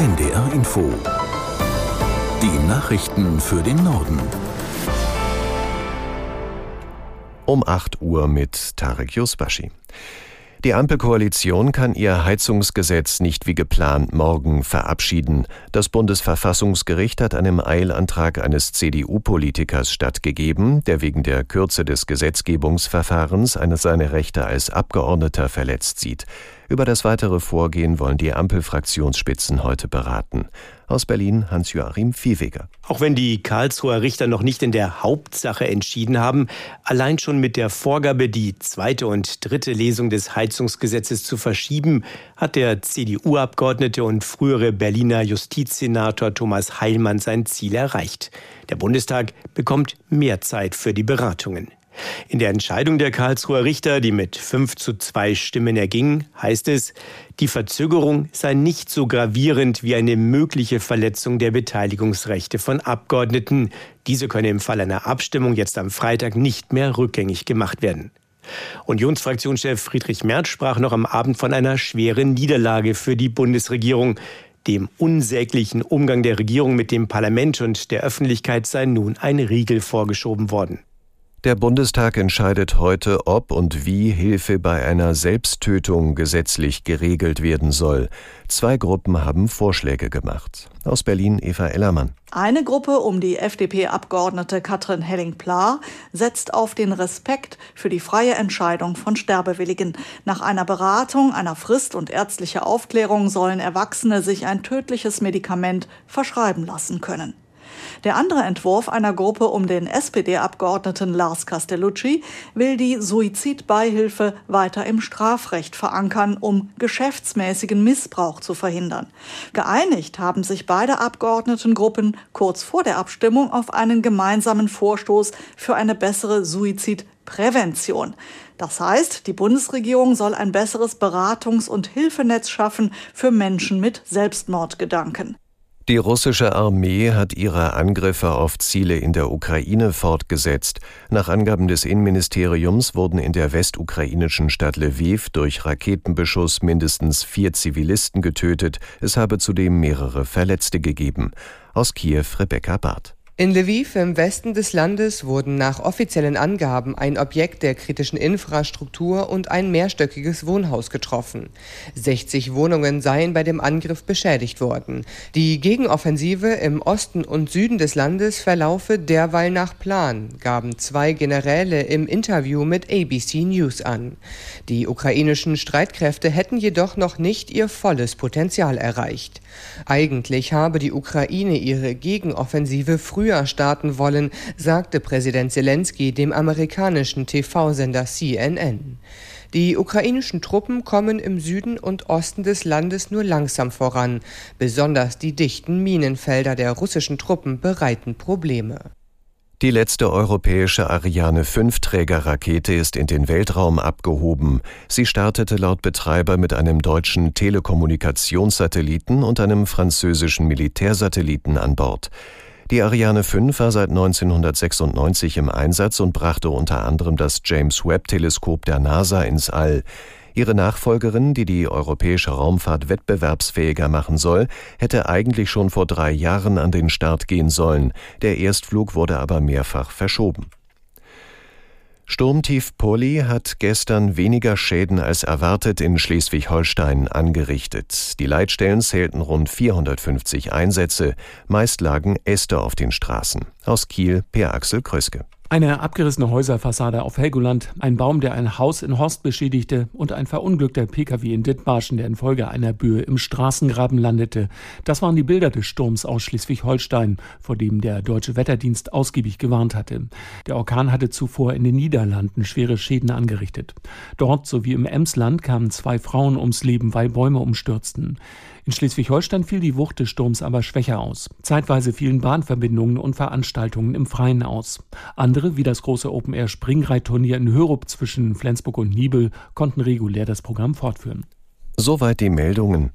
NDR Info. Die Nachrichten für den Norden. Um 8 Uhr mit Tarek Yusbashi. Die Ampelkoalition kann ihr Heizungsgesetz nicht wie geplant morgen verabschieden. Das Bundesverfassungsgericht hat einem Eilantrag eines CDU-Politikers stattgegeben, der wegen der Kürze des Gesetzgebungsverfahrens eine seine Rechte als Abgeordneter verletzt sieht. Über das weitere Vorgehen wollen die Ampelfraktionsspitzen heute beraten. Aus Berlin Hans-Joachim Viehweger. Auch wenn die Karlsruher Richter noch nicht in der Hauptsache entschieden haben, allein schon mit der Vorgabe, die zweite und dritte Lesung des Heizungsgesetzes zu verschieben, hat der CDU-Abgeordnete und frühere Berliner Justizsenator Thomas Heilmann sein Ziel erreicht. Der Bundestag bekommt mehr Zeit für die Beratungen. In der Entscheidung der Karlsruher Richter, die mit 5 zu 2 Stimmen erging, heißt es, die Verzögerung sei nicht so gravierend wie eine mögliche Verletzung der Beteiligungsrechte von Abgeordneten. Diese könne im Fall einer Abstimmung jetzt am Freitag nicht mehr rückgängig gemacht werden. Unionsfraktionschef Friedrich Merz sprach noch am Abend von einer schweren Niederlage für die Bundesregierung. Dem unsäglichen Umgang der Regierung mit dem Parlament und der Öffentlichkeit sei nun ein Riegel vorgeschoben worden. Der Bundestag entscheidet heute, ob und wie Hilfe bei einer Selbsttötung gesetzlich geregelt werden soll. Zwei Gruppen haben Vorschläge gemacht. Aus Berlin Eva Ellermann. Eine Gruppe um die FDP-Abgeordnete Katrin Helling-Pla setzt auf den Respekt für die freie Entscheidung von Sterbewilligen. Nach einer Beratung, einer Frist und ärztlicher Aufklärung sollen Erwachsene sich ein tödliches Medikament verschreiben lassen können. Der andere Entwurf einer Gruppe um den SPD-Abgeordneten Lars Castellucci will die Suizidbeihilfe weiter im Strafrecht verankern, um geschäftsmäßigen Missbrauch zu verhindern. Geeinigt haben sich beide Abgeordnetengruppen kurz vor der Abstimmung auf einen gemeinsamen Vorstoß für eine bessere Suizidprävention. Das heißt, die Bundesregierung soll ein besseres Beratungs- und Hilfenetz schaffen für Menschen mit Selbstmordgedanken. Die russische Armee hat ihre Angriffe auf Ziele in der Ukraine fortgesetzt. Nach Angaben des Innenministeriums wurden in der westukrainischen Stadt Lviv durch Raketenbeschuss mindestens vier Zivilisten getötet. Es habe zudem mehrere Verletzte gegeben. Aus Kiew Rebecca Barth. In Lviv im Westen des Landes wurden nach offiziellen Angaben ein Objekt der kritischen Infrastruktur und ein mehrstöckiges Wohnhaus getroffen. 60 Wohnungen seien bei dem Angriff beschädigt worden. Die Gegenoffensive im Osten und Süden des Landes verlaufe derweil nach Plan, gaben zwei Generäle im Interview mit ABC News an. Die ukrainischen Streitkräfte hätten jedoch noch nicht ihr volles Potenzial erreicht. Eigentlich habe die Ukraine ihre Gegenoffensive früher früher starten wollen, sagte Präsident Zelensky dem amerikanischen TV-Sender CNN. Die ukrainischen Truppen kommen im Süden und Osten des Landes nur langsam voran. Besonders die dichten Minenfelder der russischen Truppen bereiten Probleme. Die letzte europäische Ariane 5 Trägerrakete ist in den Weltraum abgehoben. Sie startete laut Betreiber mit einem deutschen Telekommunikationssatelliten und einem französischen Militärsatelliten an Bord. Die Ariane 5 war seit 1996 im Einsatz und brachte unter anderem das James Webb Teleskop der NASA ins All. Ihre Nachfolgerin, die die europäische Raumfahrt wettbewerbsfähiger machen soll, hätte eigentlich schon vor drei Jahren an den Start gehen sollen. Der Erstflug wurde aber mehrfach verschoben. Sturmtief Polly hat gestern weniger Schäden als erwartet in Schleswig-Holstein angerichtet. Die Leitstellen zählten rund 450 Einsätze, meist lagen Äste auf den Straßen. Aus Kiel Per Axel Kröske. Eine abgerissene Häuserfassade auf Helgoland, ein Baum, der ein Haus in Horst beschädigte und ein verunglückter Pkw in Dithmarschen, der infolge einer Böe im Straßengraben landete. Das waren die Bilder des Sturms aus Schleswig-Holstein, vor dem der deutsche Wetterdienst ausgiebig gewarnt hatte. Der Orkan hatte zuvor in den Niederlanden schwere Schäden angerichtet. Dort sowie im Emsland kamen zwei Frauen ums Leben, weil Bäume umstürzten. In Schleswig-Holstein fiel die Wucht des Sturms aber schwächer aus. Zeitweise fielen Bahnverbindungen und Veranstaltungen im Freien aus. Andere, wie das große Open-Air-Springreitturnier in Hörup zwischen Flensburg und Nibel, konnten regulär das Programm fortführen. Soweit die Meldungen.